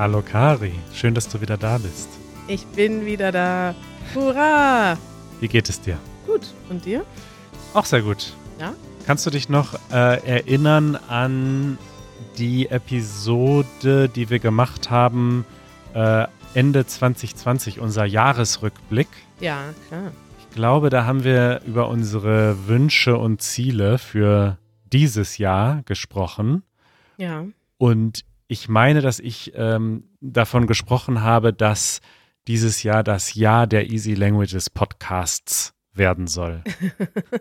Hallo. Kari, schön, dass du wieder da bist. Ich bin wieder da. Hurra! Wie geht es dir? Gut. Und dir? Auch sehr gut. Ja? Kannst du dich noch äh, erinnern an die Episode, die wir gemacht haben, äh, Ende 2020, unser Jahresrückblick? Ja, klar. Ich glaube, da haben wir über unsere Wünsche und Ziele für dieses Jahr gesprochen. Ja. Und ich meine, dass ich ähm, davon gesprochen habe, dass dieses Jahr das Jahr der Easy Languages Podcasts werden soll.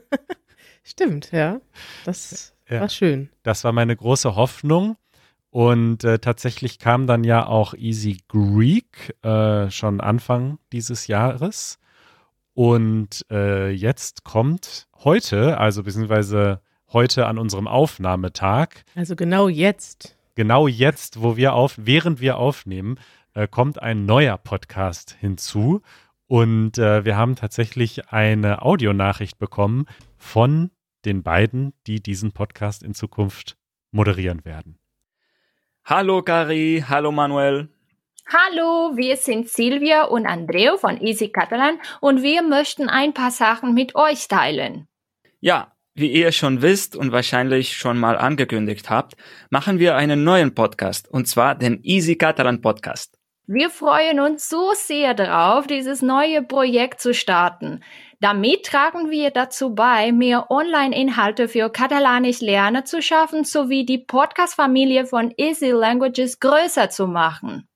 Stimmt, ja. Das Ja. war schön. Das war meine große Hoffnung. Und äh, tatsächlich kam dann ja auch Easy Greek äh, schon Anfang dieses Jahres. Und äh, jetzt kommt heute, also beziehungsweise heute an unserem Aufnahmetag, Also genau jetzt. Genau jetzt, wo wir auf, während wir aufnehmen, äh, kommt ein neuer Podcast hinzu. Und äh, wir haben tatsächlich eine Audionachricht bekommen von den beiden, die diesen Podcast in Zukunft moderieren werden. Hallo Kari, hallo Manuel. Hallo, wir sind Silvia und Andreu von Easy Catalan und wir möchten ein paar Sachen mit euch teilen. Ja, wie ihr schon wisst und wahrscheinlich schon mal angekündigt habt, machen wir einen neuen Podcast und zwar den Easy Catalan Podcast. Wir freuen uns so sehr darauf, dieses neue Projekt zu starten. Damit tragen wir dazu bei, mehr Online-Inhalte für katalanisch Lerner zu schaffen sowie die Podcast-Familie von Easy Languages größer zu machen.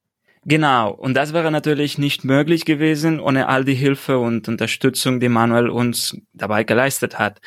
Genau, und das wäre natürlich nicht möglich gewesen ohne all die Hilfe und Unterstützung, die Manuel uns dabei geleistet hat.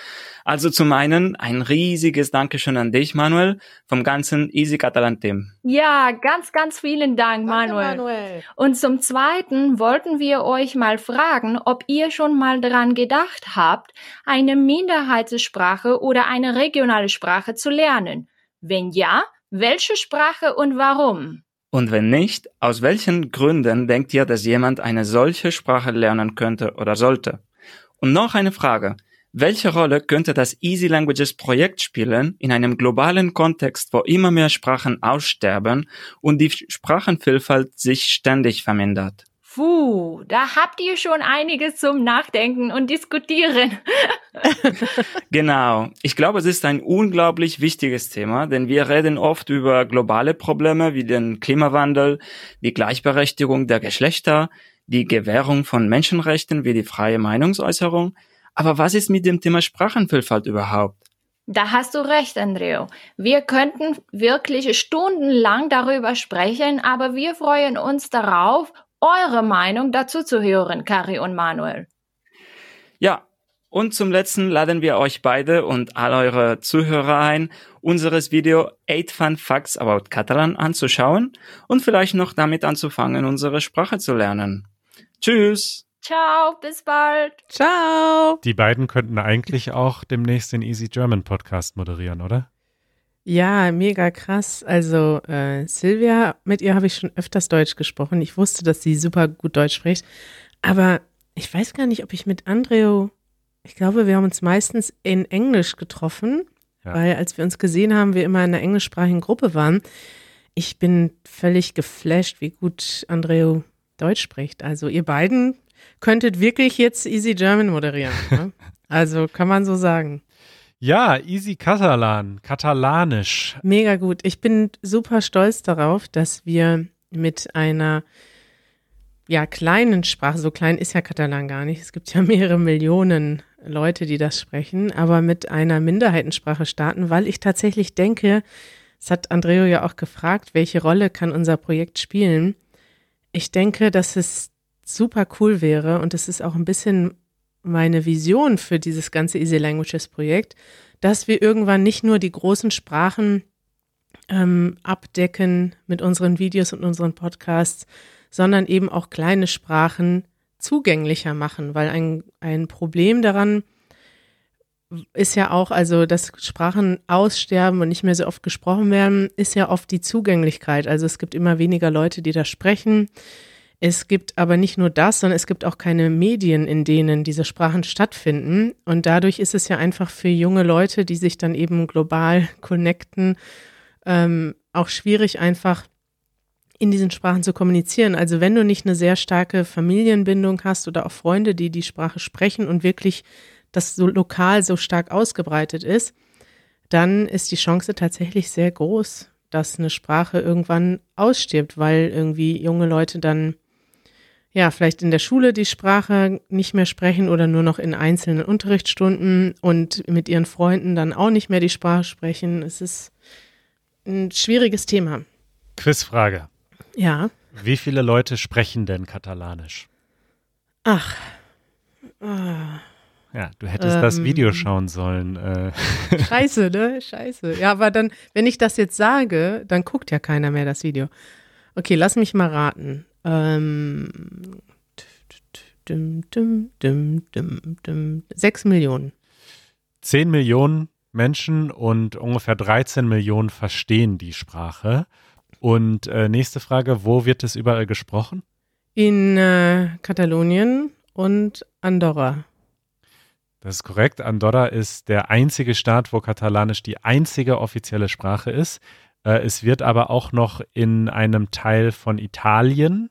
Also zum einen ein riesiges Dankeschön an dich, Manuel, vom ganzen Easy Catalan Team. Ja, ganz, ganz vielen Dank, Manuel. Manuel. Und zum Zweiten wollten wir euch mal fragen, ob ihr schon mal daran gedacht habt, eine Minderheitssprache oder eine regionale Sprache zu lernen. Wenn ja, welche Sprache und warum? Und wenn nicht, aus welchen Gründen denkt ihr, dass jemand eine solche Sprache lernen könnte oder sollte? Und noch eine Frage. Welche Rolle könnte das Easy Languages Projekt spielen in einem globalen Kontext, wo immer mehr Sprachen aussterben und die Sprachenvielfalt sich ständig vermindert? Puh, da habt ihr schon einiges zum Nachdenken und Diskutieren. Genau. Ich glaube, es ist ein unglaublich wichtiges Thema, denn wir reden oft über globale Probleme wie den Klimawandel, die Gleichberechtigung der Geschlechter, die Gewährung von Menschenrechten wie die freie Meinungsäußerung. Aber was ist mit dem Thema Sprachenvielfalt überhaupt? Da hast du recht, Andreo. Wir könnten wirklich stundenlang darüber sprechen, aber wir freuen uns darauf, eure Meinung dazu zu hören, Kari und Manuel. Ja, und zum letzten laden wir euch beide und all eure Zuhörer ein, unseres Video 8 Fun Facts about Catalan anzuschauen und vielleicht noch damit anzufangen, unsere Sprache zu lernen. Tschüss! Ciao, bis bald. Ciao. Die beiden könnten eigentlich auch demnächst den Easy German Podcast moderieren, oder? Ja, mega krass. Also äh, Silvia, mit ihr habe ich schon öfters Deutsch gesprochen. Ich wusste, dass sie super gut Deutsch spricht. Aber ich weiß gar nicht, ob ich mit Andreo, ich glaube, wir haben uns meistens in Englisch getroffen, Ja. weil als wir uns gesehen haben, wir immer in einer englischsprachigen Gruppe waren. Ich bin völlig geflasht, wie gut Andreo Deutsch spricht. Also ihr beiden könntet wirklich jetzt Easy German moderieren. Ne? Also kann man so sagen. Ja, Easy Catalan, katalanisch. Mega gut. Ich bin super stolz darauf, dass wir mit einer ja kleinen Sprache, so klein ist ja Katalan gar nicht. Es gibt ja mehrere Millionen Leute, die das sprechen, aber mit einer Minderheitensprache starten, weil ich tatsächlich denke, es hat Andreo ja auch gefragt, welche Rolle kann unser Projekt spielen. Ich denke, dass es super cool wäre und es ist auch ein bisschen meine Vision für dieses ganze Easy Languages Projekt, dass wir irgendwann nicht nur die großen Sprachen ähm, abdecken mit unseren Videos und unseren Podcasts, sondern eben auch kleine Sprachen zugänglicher machen, weil ein, ein Problem daran ist ja auch, also dass Sprachen aussterben und nicht mehr so oft gesprochen werden, ist ja oft die Zugänglichkeit. Also es gibt immer weniger Leute, die das sprechen. Es gibt aber nicht nur das, sondern es gibt auch keine Medien, in denen diese Sprachen stattfinden. Und dadurch ist es ja einfach für junge Leute, die sich dann eben global connecten, ähm, auch schwierig, einfach in diesen Sprachen zu kommunizieren. Also wenn du nicht eine sehr starke Familienbindung hast oder auch Freunde, die die Sprache sprechen und wirklich das so lokal so stark ausgebreitet ist, dann ist die Chance tatsächlich sehr groß, dass eine Sprache irgendwann ausstirbt, weil irgendwie junge Leute dann ja vielleicht in der Schule die Sprache nicht mehr sprechen oder nur noch in einzelnen Unterrichtsstunden und mit ihren Freunden dann auch nicht mehr die Sprache sprechen. Es ist ein schwieriges Thema. Quizfrage. Ja. Wie viele Leute sprechen denn Katalanisch? Ach. Ah. Ja, du hättest ähm, das Video schauen sollen. Äh, Scheiße, ne? Scheiße. Ja, aber dann, wenn ich das jetzt sage, dann guckt ja keiner mehr das Video. Okay, lass mich mal raten. Ähm, dum, dum, dum, dum, dum. Sechs Millionen. 10 Millionen Menschen und ungefähr 13 Millionen verstehen die Sprache. Und äh, nächste Frage, wo wird es überall gesprochen? In äh, Katalonien und Andorra. Das ist korrekt. Andorra ist der einzige Staat, wo Katalanisch die einzige offizielle Sprache ist. Äh, es wird aber auch noch in einem Teil von Italien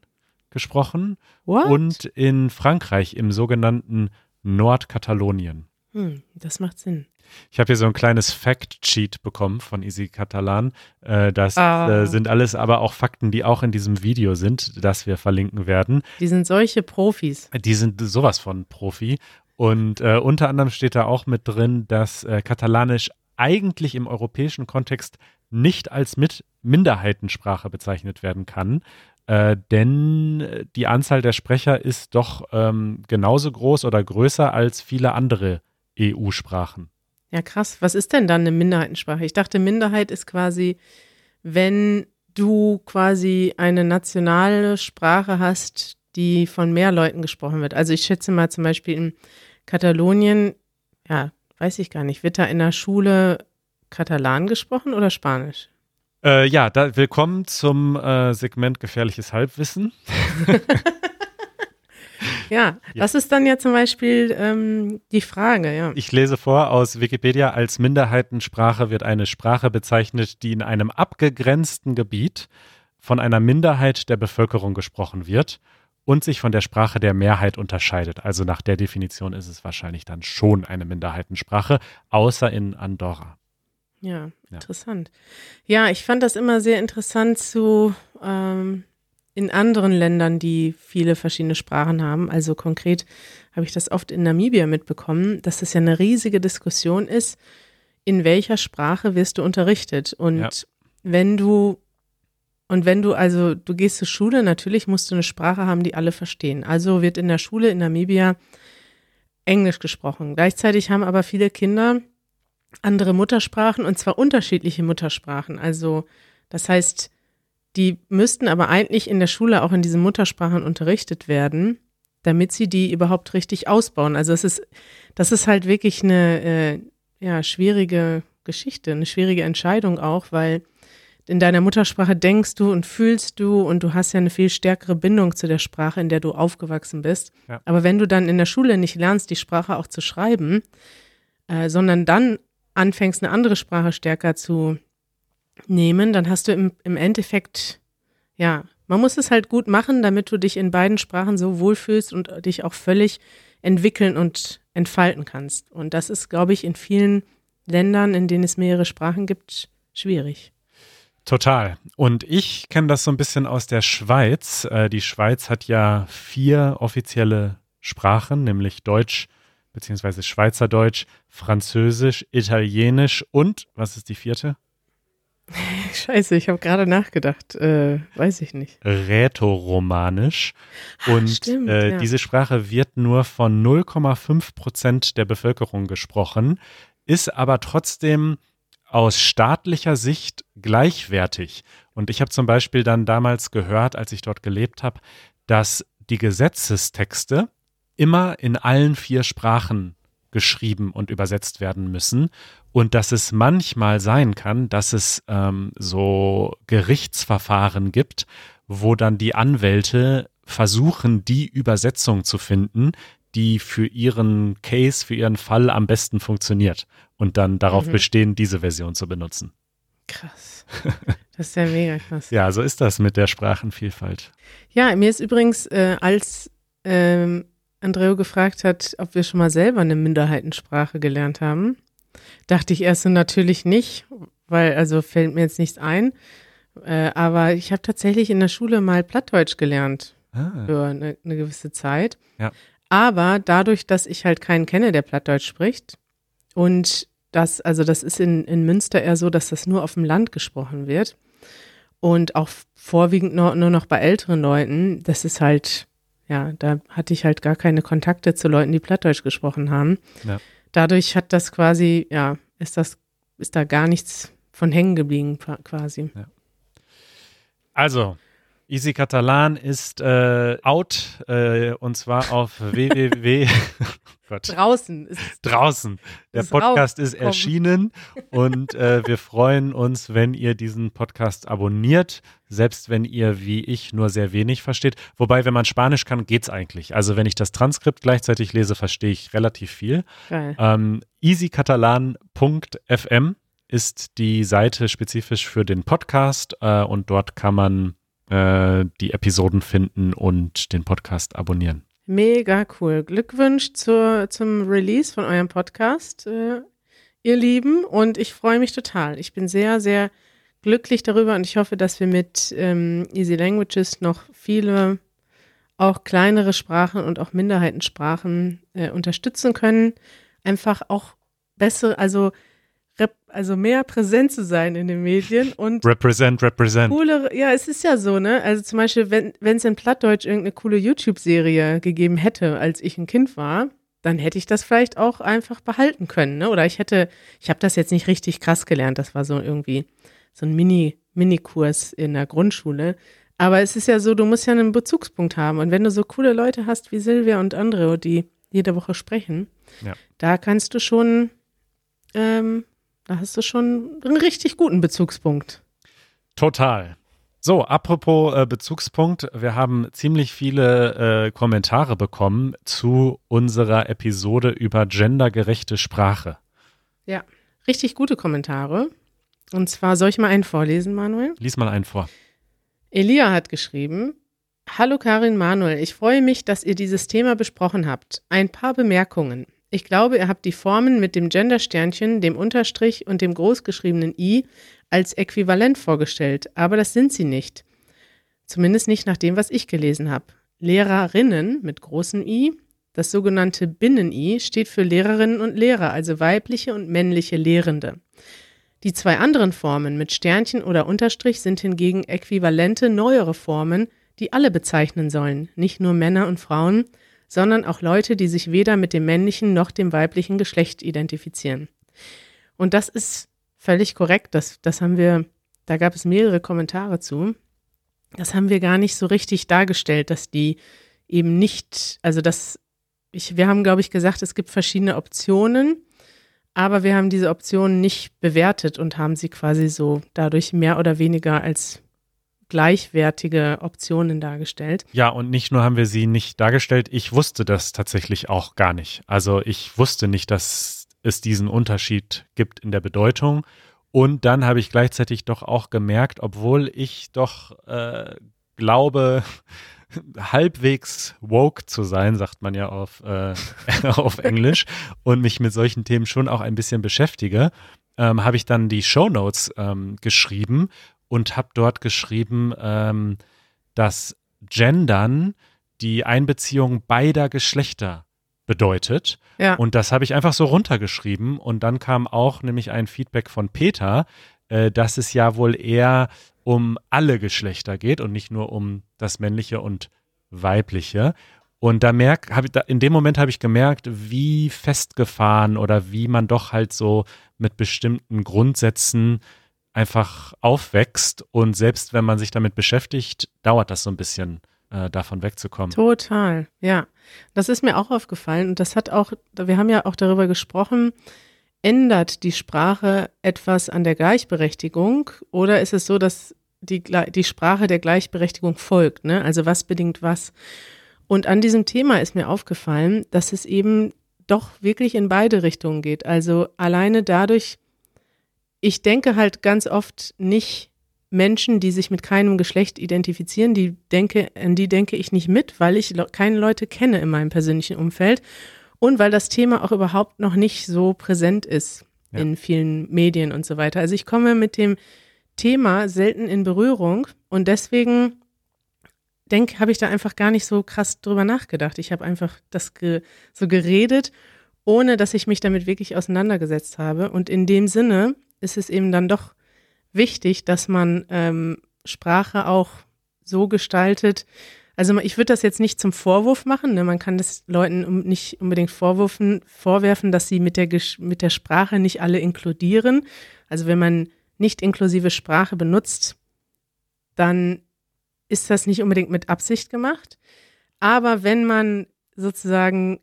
gesprochen What? und in Frankreich im sogenannten Nordkatalonien. Hm, das macht Sinn. Ich habe hier so ein kleines Fact-Sheet bekommen von Easy Catalan. Äh, das Ah. äh, sind alles aber auch Fakten, die auch in diesem Video sind, das wir verlinken werden. Die sind solche Profis. Die sind sowas von Profi. Und äh, unter anderem steht da auch mit drin, dass äh, Katalanisch eigentlich im europäischen Kontext nicht als mit Minderheitensprache bezeichnet werden kann. Äh, denn die Anzahl der Sprecher ist doch ähm, genauso groß oder größer als viele andere EU-Sprachen. Ja, krass. Was ist denn dann eine Minderheitensprache? Ich dachte, Minderheit ist quasi, wenn du quasi eine nationale Sprache hast, die von mehr Leuten gesprochen wird. Also ich schätze mal zum Beispiel in Katalonien, ja, weiß ich gar nicht, wird da in der Schule Katalan gesprochen oder Spanisch? Äh, ja, da, willkommen zum äh, Segment Gefährliches Halbwissen. Ja, das ist dann ja zum Beispiel ähm, die Frage, ja. Ich lese vor aus Wikipedia, als Minderheitensprache wird eine Sprache bezeichnet, die in einem abgegrenzten Gebiet von einer Minderheit der Bevölkerung gesprochen wird und sich von der Sprache der Mehrheit unterscheidet. Also nach der Definition ist es wahrscheinlich dann schon eine Minderheitensprache, außer in Andorra. Ja, Ja. interessant. Ja, ich fand das immer sehr interessant zu ähm, in anderen Ländern, die viele verschiedene Sprachen haben. Also konkret habe ich das oft in Namibia mitbekommen, dass das ja eine riesige Diskussion ist, in welcher Sprache wirst du unterrichtet. Und Ja. wenn du und wenn du also, du gehst zur Schule, natürlich musst du eine Sprache haben, die alle verstehen. Also wird in der Schule in Namibia Englisch gesprochen. Gleichzeitig haben aber viele Kinder andere Muttersprachen und zwar unterschiedliche Muttersprachen. Also das heißt, die müssten aber eigentlich in der Schule auch in diesen Muttersprachen unterrichtet werden, damit sie die überhaupt richtig ausbauen. Also es ist, das ist halt wirklich eine äh, ja, schwierige Geschichte, eine schwierige Entscheidung auch, weil in deiner Muttersprache denkst du und fühlst du und du hast ja eine viel stärkere Bindung zu der Sprache, in der du aufgewachsen bist. Ja. Aber wenn du dann in der Schule nicht lernst, die Sprache auch zu schreiben, äh, sondern dann anfängst, eine andere Sprache stärker zu nehmen, dann hast du im, im Endeffekt, ja, man muss es halt gut machen, damit du dich in beiden Sprachen so wohlfühlst und dich auch völlig entwickeln und entfalten kannst. Und das ist, glaube ich, in vielen Ländern, in denen es mehrere Sprachen gibt, schwierig. Total. Und ich kenne das so ein bisschen aus der Schweiz. Äh, die Schweiz hat ja vier offizielle Sprachen, nämlich Deutsch beziehungsweise Schweizerdeutsch, Französisch, Italienisch und, was ist die vierte? Scheiße, ich habe gerade nachgedacht. Äh, weiß ich nicht. Rätoromanisch. Und stimmt, äh, ja. diese Sprache wird nur von 0,5 Prozent der Bevölkerung gesprochen, ist aber trotzdem aus staatlicher Sicht gleichwertig. Und ich habe zum Beispiel dann damals gehört, als ich dort gelebt habe, dass die Gesetzestexte immer in allen vier Sprachen geschrieben und übersetzt werden müssen und dass es manchmal sein kann, dass es ähm, so Gerichtsverfahren gibt, wo dann die Anwälte versuchen, die Übersetzung zu finden, die für ihren Case, für ihren Fall am besten funktioniert und dann darauf Mhm. bestehen, diese Version zu benutzen. Krass. Das ist ja mega krass. Ja, so ist das mit der Sprachenvielfalt. Ja, mir ist übrigens, äh, als ähm, Andreo gefragt hat, ob wir schon mal selber eine Minderheitensprache gelernt haben, dachte ich erst so natürlich nicht, weil also fällt mir jetzt nichts ein. Äh, aber ich habe tatsächlich in der Schule mal Plattdeutsch gelernt Ah, für eine, eine gewisse Zeit. Ja. Aber dadurch, dass ich halt keinen kenne, der Plattdeutsch spricht und das, also das ist in, in Münster eher so, dass das nur auf dem Land gesprochen wird und auch vorwiegend nur, nur noch bei älteren Leuten, das ist halt, ja, da hatte ich halt gar keine Kontakte zu Leuten, die Plattdeutsch gesprochen haben. Ja. Dadurch hat das quasi, ja, ist das, ist da gar nichts von hängen geblieben qua- quasi. Also, Easy Catalan ist äh, out äh, und zwar auf www. Gott. Draußen ist draußen. Der Ist Podcast ist erschienen und äh, wir freuen uns, wenn ihr diesen Podcast abonniert, selbst wenn ihr wie ich nur sehr wenig versteht. Wobei, wenn man Spanisch kann, geht's eigentlich. Also wenn ich das Transkript gleichzeitig lese, verstehe ich relativ viel. geil. Ähm, easycatalan.fm ist die Seite spezifisch für den Podcast äh, und dort kann man äh, die Episoden finden und den Podcast abonnieren. Mega cool. Glückwunsch zur, zum Release von eurem Podcast, äh, ihr Lieben. Und ich freue mich total. Ich bin sehr, sehr glücklich darüber und ich hoffe, dass wir mit ähm, Easy Languages noch viele auch kleinere Sprachen und auch Minderheitensprachen äh, unterstützen können. Einfach auch bessere, also, also mehr präsent zu sein in den Medien und Represent, represent. coolere, ja, es ist ja so, ne? Also zum Beispiel, wenn es in Plattdeutsch irgendeine coole YouTube-Serie gegeben hätte, als ich ein Kind war, dann hätte ich das vielleicht auch einfach behalten können, ne? Oder ich hätte, ich habe das jetzt nicht richtig krass gelernt, das war so irgendwie so ein Mini, Mini-Kurs in der Grundschule. Aber es ist ja so, du musst ja einen Bezugspunkt haben. Und wenn du so coole Leute hast wie Silvia und andere, die jede Woche sprechen, Ja. da kannst du schon, ähm, da hast du schon einen richtig guten Bezugspunkt. Total. So, apropos äh, Bezugspunkt, wir haben ziemlich viele äh, Kommentare bekommen zu unserer Episode über gendergerechte Sprache. Ja, richtig gute Kommentare. Und zwar soll ich mal einen vorlesen, Manuel? Lies mal einen vor. Elia hat geschrieben: Hallo Karin Manuel, ich freue mich, dass ihr dieses Thema besprochen habt. Ein paar Bemerkungen. Ich glaube, ihr habt die Formen mit dem Gendersternchen, dem Unterstrich und dem großgeschriebenen i als äquivalent vorgestellt, aber das sind sie nicht. Zumindest nicht nach dem, was ich gelesen habe. Lehrerinnen mit großem i, das sogenannte Binnen-i, steht für Lehrerinnen und Lehrer, also weibliche und männliche Lehrende. Die zwei anderen Formen mit Sternchen oder Unterstrich sind hingegen äquivalente neuere Formen, die alle bezeichnen sollen, nicht nur Männer und Frauen, sondern auch Leute, die sich weder mit dem männlichen noch dem weiblichen Geschlecht identifizieren. Und das ist völlig korrekt, das, das haben wir, da gab es mehrere Kommentare zu. Das haben wir gar nicht so richtig dargestellt, dass die eben nicht, also das, ich, wir haben, glaube ich, gesagt, es gibt verschiedene Optionen, aber wir haben diese Optionen nicht bewertet und haben sie quasi so dadurch mehr oder weniger als gleichwertige Optionen dargestellt. Ja, und nicht nur haben wir sie nicht dargestellt, ich wusste das tatsächlich auch gar nicht. Also ich wusste nicht, dass es diesen Unterschied gibt in der Bedeutung. Und dann habe ich gleichzeitig doch auch gemerkt, obwohl ich doch äh, glaube, halbwegs woke zu sein, sagt man ja auf, äh, auf Englisch, und mich mit solchen Themen schon auch ein bisschen beschäftige, ähm, habe ich dann die Shownotes ähm, geschrieben und habe dort geschrieben, ähm, dass Gendern die Einbeziehung beider Geschlechter bedeutet. Ja. Und das habe ich einfach so runtergeschrieben. Und dann kam auch nämlich ein Feedback von Peter, äh, dass es ja wohl eher um alle Geschlechter geht und nicht nur um das männliche und weibliche. Und da merk, hab ich, da, in dem Moment habe ich gemerkt, wie festgefahren oder wie man doch halt so mit bestimmten Grundsätzen einfach aufwächst. Und selbst wenn man sich damit beschäftigt, dauert das so ein bisschen, äh, davon wegzukommen. Total, ja. Das ist mir auch aufgefallen und das hat auch, wir haben ja auch darüber gesprochen, ändert die Sprache etwas an der Gleichberechtigung oder ist es so, dass die, die Sprache der Gleichberechtigung folgt? Ne? Also was bedingt was? Und an diesem Thema ist mir aufgefallen, dass es eben doch wirklich in beide Richtungen geht. Also alleine dadurch, ich denke halt ganz oft nicht Menschen, die sich mit keinem Geschlecht identifizieren, die denke, an die denke ich nicht mit, weil ich keine Leute kenne in meinem persönlichen Umfeld und weil das Thema auch überhaupt noch nicht so präsent ist ja. in vielen Medien und so weiter. Also ich komme mit dem Thema selten in Berührung und deswegen denke, habe ich da einfach gar nicht so krass drüber nachgedacht. Ich habe einfach das ge so geredet, ohne dass ich mich damit wirklich auseinandergesetzt habe. Und in dem Sinne ist es eben dann doch wichtig, dass man ähm, Sprache auch so gestaltet. Also ich würde das jetzt nicht zum Vorwurf machen. Ne? Man kann das Leuten nicht unbedingt vorwürfen, vorwerfen, dass sie mit der, mit der Sprache nicht alle inkludieren. Also wenn man nicht inklusive Sprache benutzt, dann ist das nicht unbedingt mit Absicht gemacht. Aber wenn man sozusagen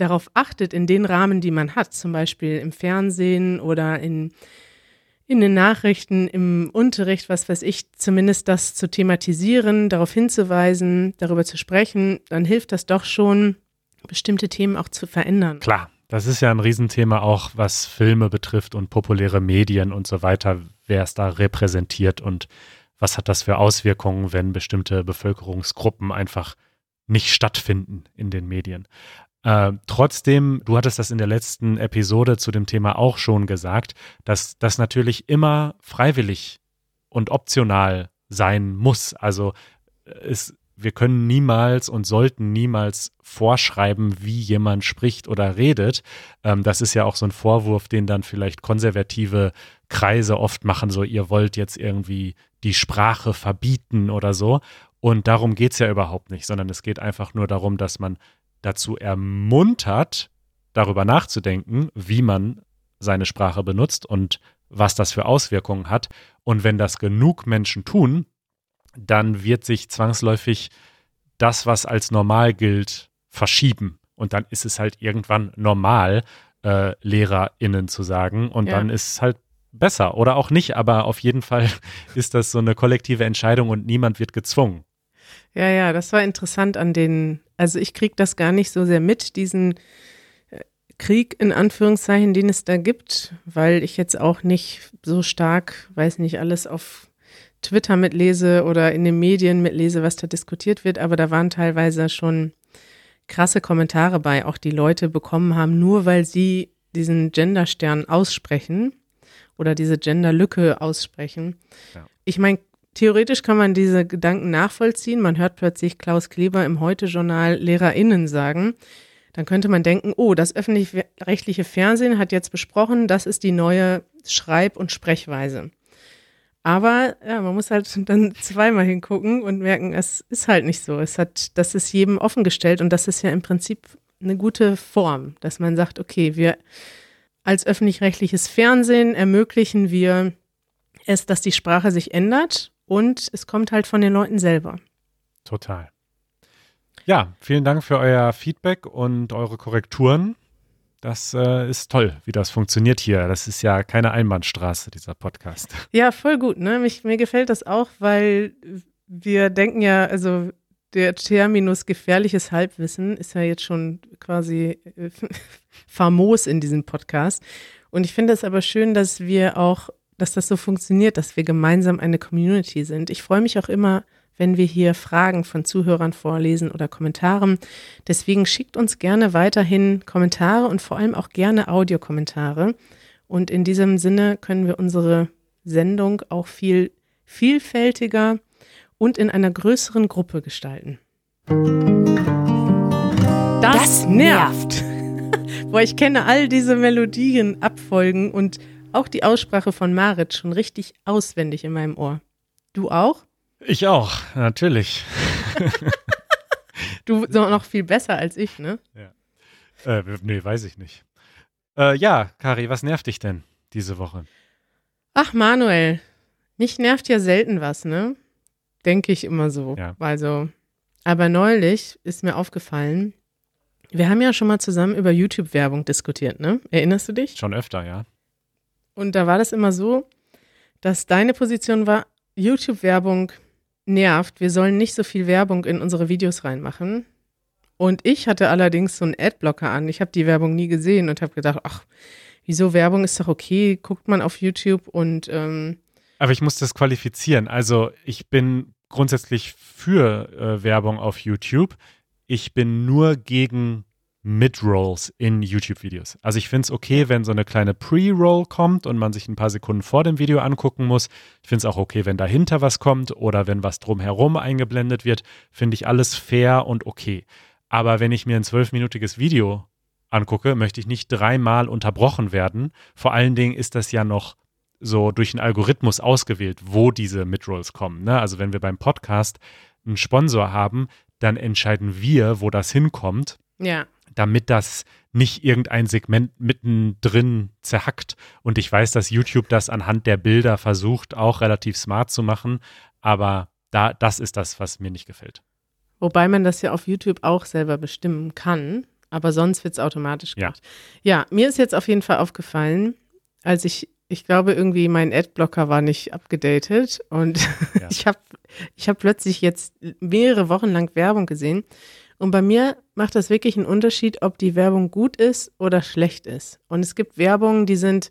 darauf achtet, in den Rahmen, die man hat, zum Beispiel im Fernsehen oder in, in den Nachrichten, im Unterricht, was weiß ich, zumindest das zu thematisieren, darauf hinzuweisen, darüber zu sprechen, dann hilft das doch schon, bestimmte Themen auch zu verändern. Klar, das ist ja ein Riesenthema auch, was Filme betrifft und populäre Medien und so weiter, wer es da repräsentiert und was hat das für Auswirkungen, wenn bestimmte Bevölkerungsgruppen einfach nicht stattfinden in den Medien. Äh, trotzdem, du hattest das in der letzten Episode zu dem Thema auch schon gesagt, dass das natürlich immer freiwillig und optional sein muss. Also äh, es wir können niemals und sollten niemals vorschreiben, wie jemand spricht oder redet. Ähm, das ist ja auch so ein Vorwurf, den dann vielleicht konservative Kreise oft machen, so ihr wollt jetzt irgendwie die Sprache verbieten oder so. Und darum geht es ja überhaupt nicht, sondern es geht einfach nur darum, dass man dazu ermuntert, darüber nachzudenken, wie man seine Sprache benutzt und was das für Auswirkungen hat. Und wenn das genug Menschen tun, dann wird sich zwangsläufig das, was als normal gilt, verschieben. Und dann ist es halt irgendwann normal, äh, LehrerInnen zu sagen. Und ja. dann ist es halt besser oder auch nicht. Aber auf jeden Fall ist das so eine kollektive Entscheidung und niemand wird gezwungen. Ja, ja, das war interessant an den, also ich kriege das gar nicht so sehr mit, diesen äh, Krieg in Anführungszeichen, den es da gibt, weil ich jetzt auch nicht so stark, weiß nicht, alles auf Twitter mitlese oder in den Medien mitlese, was da diskutiert wird, aber da waren teilweise schon krasse Kommentare bei, auch die Leute bekommen haben, nur weil sie diesen Genderstern aussprechen oder diese Genderlücke aussprechen. Ja. Ich meine, theoretisch kann man diese Gedanken nachvollziehen. Man hört plötzlich Klaus Kleber im Heute-Journal LehrerInnen sagen. Dann könnte man denken, oh, das öffentlich-rechtliche Fernsehen hat jetzt besprochen, das ist die neue Schreib- und Sprechweise. Aber ja, man muss halt dann zweimal hingucken und merken, es ist halt nicht so. Es hat, das ist jedem offengestellt und das ist ja im Prinzip eine gute Form, dass man sagt, okay, wir als öffentlich-rechtliches Fernsehen ermöglichen wir es, dass die Sprache sich ändert und es kommt halt von den Leuten selber. Total. Ja, vielen Dank für euer Feedback und eure Korrekturen. Das äh, ist toll, wie das funktioniert hier. Das ist ja keine Einbahnstraße, dieser Podcast. Ja, voll gut. Ne? Mich, mir gefällt das auch, weil wir denken ja, also der Terminus gefährliches Halbwissen ist ja jetzt schon quasi äh, famos in diesem Podcast. Und ich finde es aber schön, dass wir auch, dass das so funktioniert, dass wir gemeinsam eine Community sind. Ich freue mich auch immer, wenn wir hier Fragen von Zuhörern vorlesen oder Kommentaren. Deswegen schickt uns gerne weiterhin Kommentare und vor allem auch gerne Audiokommentare. Und in diesem Sinne können wir unsere Sendung auch viel vielfältiger und in einer größeren Gruppe gestalten. Das, das nervt. Boah, ich kenne all diese Melodien, Abfolgen und auch die Aussprache von Marit schon richtig auswendig in meinem Ohr. Du auch? Ich auch, natürlich. du noch viel besser als ich, ne? Ja. Äh, nee, weiß ich nicht. Äh, ja, Kari, was nervt dich denn diese Woche? Ach, Manuel, mich nervt ja selten was, ne? Denke ich immer so. Ja. Also, aber neulich ist mir aufgefallen, wir haben ja schon mal zusammen über YouTube-Werbung diskutiert, ne? Erinnerst du dich? Schon öfter, ja. Und da war das immer so, dass deine Position war, YouTube-Werbung nervt, wir sollen nicht so viel Werbung in unsere Videos reinmachen. Und ich hatte allerdings so einen Adblocker an. Ich habe die Werbung nie gesehen und habe gedacht, ach, wieso Werbung ist doch okay, guckt man auf YouTube und ähm, Aber ich muss das qualifizieren. Also ich bin grundsätzlich für äh, Werbung auf YouTube. Ich bin nur gegen Mid-Rolls in YouTube-Videos. Also ich finde es okay, wenn so eine kleine Pre-Roll kommt und man sich ein paar Sekunden vor dem Video angucken muss. Ich finde es auch okay, wenn dahinter was kommt oder wenn was drumherum eingeblendet wird. Finde ich alles fair und okay. Aber wenn ich mir ein zwölfminütiges Video angucke, möchte ich nicht dreimal unterbrochen werden. Vor allen Dingen ist das ja noch so durch einen Algorithmus ausgewählt, wo diese Midrolls kommen. Ne? Also wenn wir beim Podcast einen Sponsor haben, dann entscheiden wir, wo das hinkommt, ja. Damit das nicht irgendein Segment mittendrin zerhackt. Und ich weiß, dass YouTube das anhand der Bilder versucht, auch relativ smart zu machen. Aber da, das ist das, was mir nicht gefällt. Wobei man das ja auf YouTube auch selber bestimmen kann, aber sonst wird es automatisch Ja. gemacht. Ja. mir ist jetzt auf jeden Fall aufgefallen, als ich, ich glaube irgendwie mein Adblocker war nicht abgedatet und Ja. ich habe ich hab plötzlich jetzt mehrere Wochen lang Werbung gesehen und bei mir macht das wirklich einen Unterschied, ob die Werbung gut ist oder schlecht ist. Und es gibt Werbungen, die sind,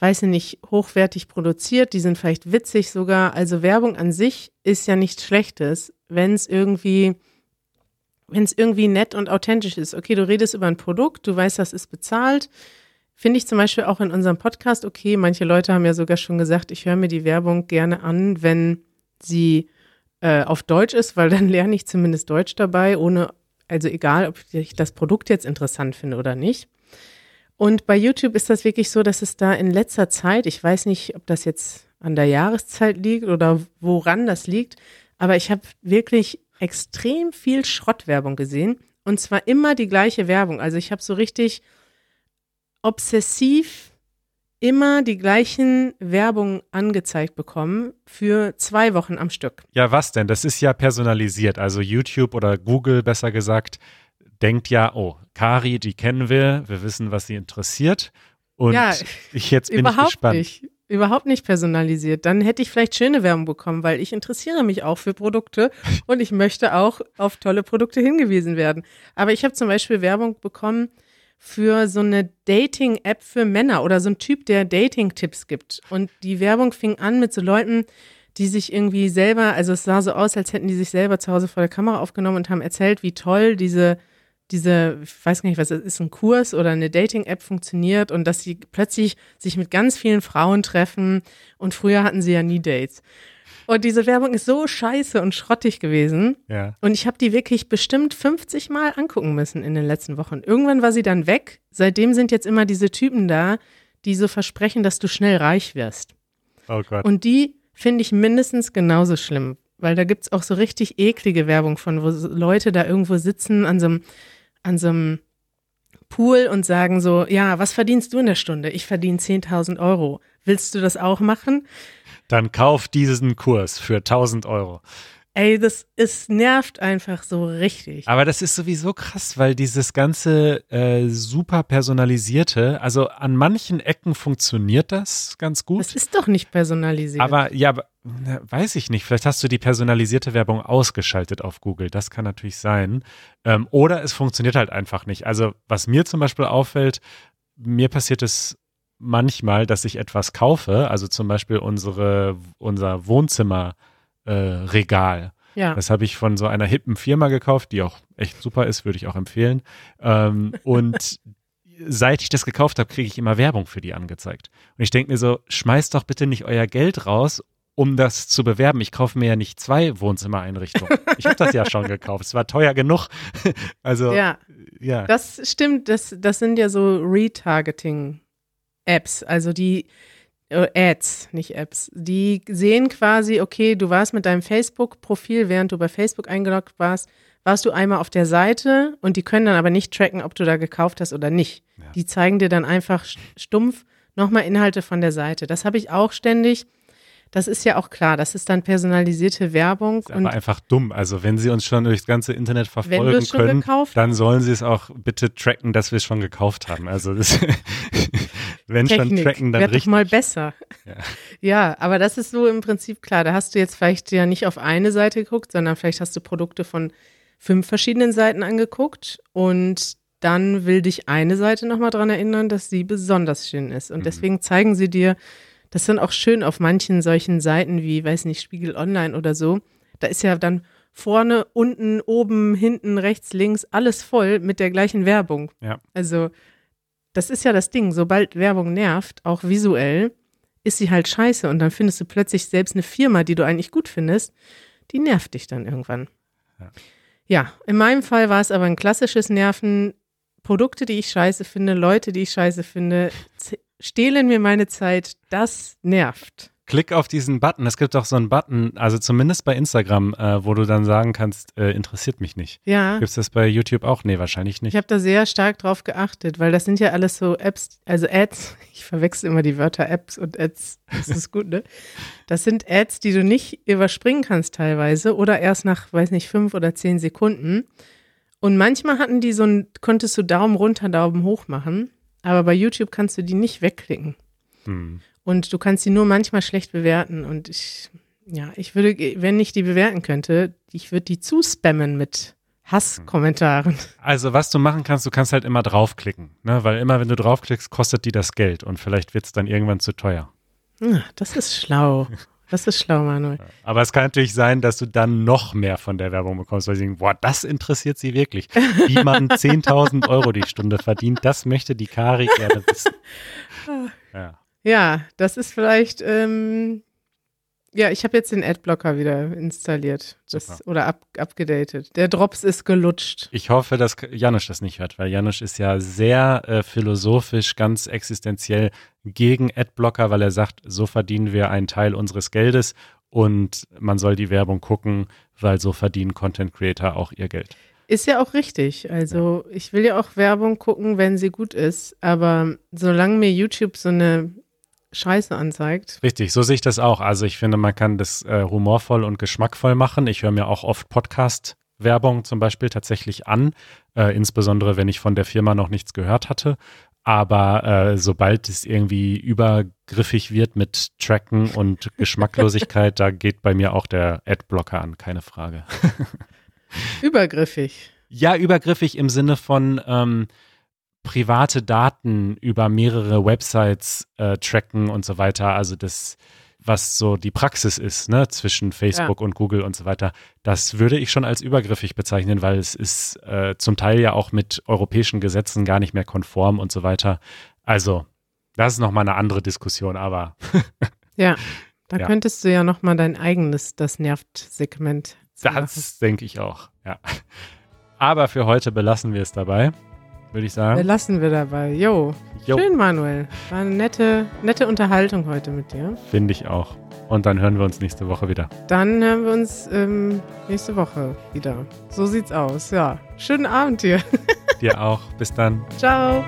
weiß ich nicht, hochwertig produziert, die sind vielleicht witzig sogar. Also Werbung an sich ist ja nichts Schlechtes, wenn es irgendwie, wenn es irgendwie nett und authentisch ist. Okay, du redest über ein Produkt, du weißt, das ist bezahlt. Finde ich zum Beispiel auch in unserem Podcast okay. Manche Leute haben ja sogar schon gesagt, ich höre mir die Werbung gerne an, wenn sie äh, auf Deutsch ist, weil dann lerne ich zumindest Deutsch dabei, ohne, also egal, ob ich das Produkt jetzt interessant finde oder nicht. Und bei YouTube ist das wirklich so, dass es da in letzter Zeit, ich weiß nicht, ob das jetzt an der Jahreszeit liegt oder woran das liegt, aber ich habe wirklich extrem viel Schrottwerbung gesehen und zwar immer die gleiche Werbung. Also ich habe so richtig obsessiv immer die gleichen Werbung angezeigt bekommen für zwei Wochen am Stück. Ja, was denn? Das ist ja personalisiert. Also YouTube oder Google, besser gesagt, denkt ja, oh, Kari, die kennen wir, wir wissen, was sie interessiert. Und Ja, ich jetzt bin ich Überhaupt gespannt. nicht. Überhaupt nicht personalisiert. Dann hätte ich vielleicht schöne Werbung bekommen, weil ich interessiere mich auch für Produkte und ich möchte auch auf tolle Produkte hingewiesen werden. Aber ich habe zum Beispiel Werbung bekommen für so eine Dating-App für Männer oder so ein Typ, der Dating-Tipps gibt. Und die Werbung fing an mit so Leuten, die sich irgendwie selber, also es sah so aus, als hätten die sich selber zu Hause vor der Kamera aufgenommen und haben erzählt, wie toll diese diese, ich weiß gar nicht, was es ist, ein Kurs oder eine Dating-App funktioniert und dass sie plötzlich sich mit ganz vielen Frauen treffen und früher hatten sie ja nie Dates. Und diese Werbung ist so scheiße und schrottig gewesen. Ja. Und ich habe die wirklich bestimmt 50 Mal angucken müssen in den letzten Wochen. Irgendwann war sie dann weg. Seitdem sind jetzt immer diese Typen da, die so versprechen, dass du schnell reich wirst. Oh Gott. Und die finde ich mindestens genauso schlimm, weil da gibt's auch so richtig eklige Werbung von, wo Leute da irgendwo sitzen an so einem, an so einem Pool und sagen so, ja, was verdienst du in der Stunde? Ich verdiene 10.000 Euro. Willst du das auch machen? Dann kauf diesen Kurs für 1000 Euro. Ey, das ist, nervt einfach so richtig. Aber das ist sowieso krass, weil dieses ganze äh, super personalisierte, also an manchen Ecken funktioniert das ganz gut. Das ist doch nicht personalisiert. Aber ja, aber, na, weiß ich nicht. Vielleicht hast du die personalisierte Werbung ausgeschaltet auf Google. Das kann natürlich sein. Ähm, oder es funktioniert halt einfach nicht. Also was mir zum Beispiel auffällt, mir passiert es manchmal, dass ich etwas kaufe. Also zum Beispiel unsere unser Wohnzimmer äh, ja. Das habe ich von so einer hippen Firma gekauft, die auch echt super ist, würde ich auch empfehlen. Ähm, und seit ich das gekauft habe, kriege ich immer Werbung für die angezeigt. Und ich denke mir so, schmeißt doch bitte nicht euer Geld raus, um das zu bewerben. Ich kaufe mir ja nicht zwei Wohnzimmereinrichtungen. Ich habe das ja schon gekauft. Es war teuer genug. Also, ja. ja. Das stimmt, das, das sind ja so Retargeting-Apps, also die äh, Ads, nicht Apps. Die sehen quasi, okay, du warst mit deinem Facebook-Profil, während du bei Facebook eingeloggt warst, warst du einmal auf der Seite und die können dann aber nicht tracken, ob du da gekauft hast oder nicht. Ja. Die zeigen dir dann einfach st- stumpf nochmal Inhalte von der Seite. Das habe ich auch ständig. Das ist ja auch klar, das ist dann personalisierte Werbung. Ist aber einfach dumm. Also wenn sie uns schon durchs ganze Internet verfolgen können, dann sollen sie es auch bitte tracken, dass wir es schon gekauft haben. Also das, wenn schon Technik, tracken, dann werd doch richtig. mal besser. Ja. Ja. aber das ist so im Prinzip klar. Da hast du jetzt vielleicht ja nicht auf eine Seite geguckt, sondern vielleicht hast du Produkte von fünf verschiedenen Seiten angeguckt und dann will dich eine Seite nochmal dran erinnern, dass sie besonders schön ist. Und Mhm. deswegen zeigen sie dir, das sind auch schön auf manchen solchen Seiten wie, weiß nicht, Spiegel Online oder so. Da ist ja dann vorne, unten, oben, hinten, rechts, links, alles voll mit der gleichen Werbung. Ja. Also, das ist ja das Ding. Sobald Werbung nervt, auch visuell, ist sie halt scheiße. Und dann findest du plötzlich selbst eine Firma, die du eigentlich gut findest, die nervt dich dann irgendwann. Ja. Ja, in meinem Fall war es aber ein klassisches Nerven. Produkte, die ich scheiße finde, Leute, die ich scheiße finde, stehlen mir meine Zeit. Das nervt. Klick auf diesen Button. Es gibt doch so einen Button, also zumindest bei Instagram, äh, wo du dann sagen kannst, äh, interessiert mich nicht. Ja. Gibt es das bei YouTube auch? Nee, wahrscheinlich nicht. Ich habe da sehr stark drauf geachtet, weil das sind ja alles so Apps, also Ads, ich verwechsel immer die Wörter Apps und Ads, das ist gut, ne? Das sind Ads, die du nicht überspringen kannst teilweise oder erst nach, weiß nicht, fünf oder zehn Sekunden. Und manchmal hatten die so ein, konntest du Daumen runter, Daumen hoch machen, aber bei YouTube kannst du die nicht wegklicken. Hm. Und du kannst sie nur manchmal schlecht bewerten. Und ich, ja, ich würde, wenn ich die bewerten könnte, ich würde die zuspammen mit Hasskommentaren. Also was du machen kannst, du kannst halt immer draufklicken, ne? weil immer wenn du draufklickst, kostet die das Geld und vielleicht wird es dann irgendwann zu teuer. Ah, Das ist schlau. Das ist schlau, Manuel. Aber es kann natürlich sein, dass du dann noch mehr von der Werbung bekommst, weil sie denken, boah, das interessiert sie wirklich. Wie man 10.000 Euro die Stunde verdient, das möchte die Kari gerne wissen. Ja. Ja, das ist vielleicht, ähm, ja, ich habe jetzt den Adblocker wieder installiert das, oder up, abgedatet. Der Drops ist gelutscht. Ich hoffe, dass Janusz das nicht hört, weil Janusz ist ja sehr äh, philosophisch, ganz existenziell gegen Adblocker, weil er sagt, so verdienen wir einen Teil unseres Geldes und man soll die Werbung gucken, weil so verdienen Content Creator auch ihr Geld. Ist ja auch richtig. Also ich will ja auch Werbung gucken, wenn sie gut ist. Aber solange mir YouTube so eine Scheiße anzeigt, Richtig, so sehe ich das auch. Also ich finde, man kann das äh, humorvoll und geschmackvoll machen. Ich höre mir auch oft Podcast-Werbung zum Beispiel tatsächlich an, äh, insbesondere wenn ich von der Firma noch nichts gehört hatte. Aber äh, sobald es irgendwie übergriffig wird mit Tracken und Geschmacklosigkeit, da geht bei mir auch der Adblocker an, keine Frage. übergriffig. Ja, übergriffig im Sinne von ähm, private Daten über mehrere Websites äh, tracken und so weiter. Also das, was so die Praxis ist, ne, zwischen Facebook und Google und so weiter, das würde ich schon als übergriffig bezeichnen, weil es ist äh, zum Teil ja auch mit europäischen Gesetzen gar nicht mehr konform und so weiter. Also, das ist nochmal eine andere Diskussion, aber Ja, da Ja. könntest du ja noch mal dein eigenes, das nervt-Segment das denke ich auch, ja. Aber für heute belassen wir es dabei, würde ich sagen. Lassen wir dabei. Jo, Jo. schön, Manuel. War eine nette, nette Unterhaltung heute mit dir. Finde ich auch. Und dann hören wir uns nächste Woche wieder. Dann hören wir uns ähm, nächste Woche wieder. So sieht's aus. Ja, schönen Abend dir. Dir auch. Bis dann. Ciao.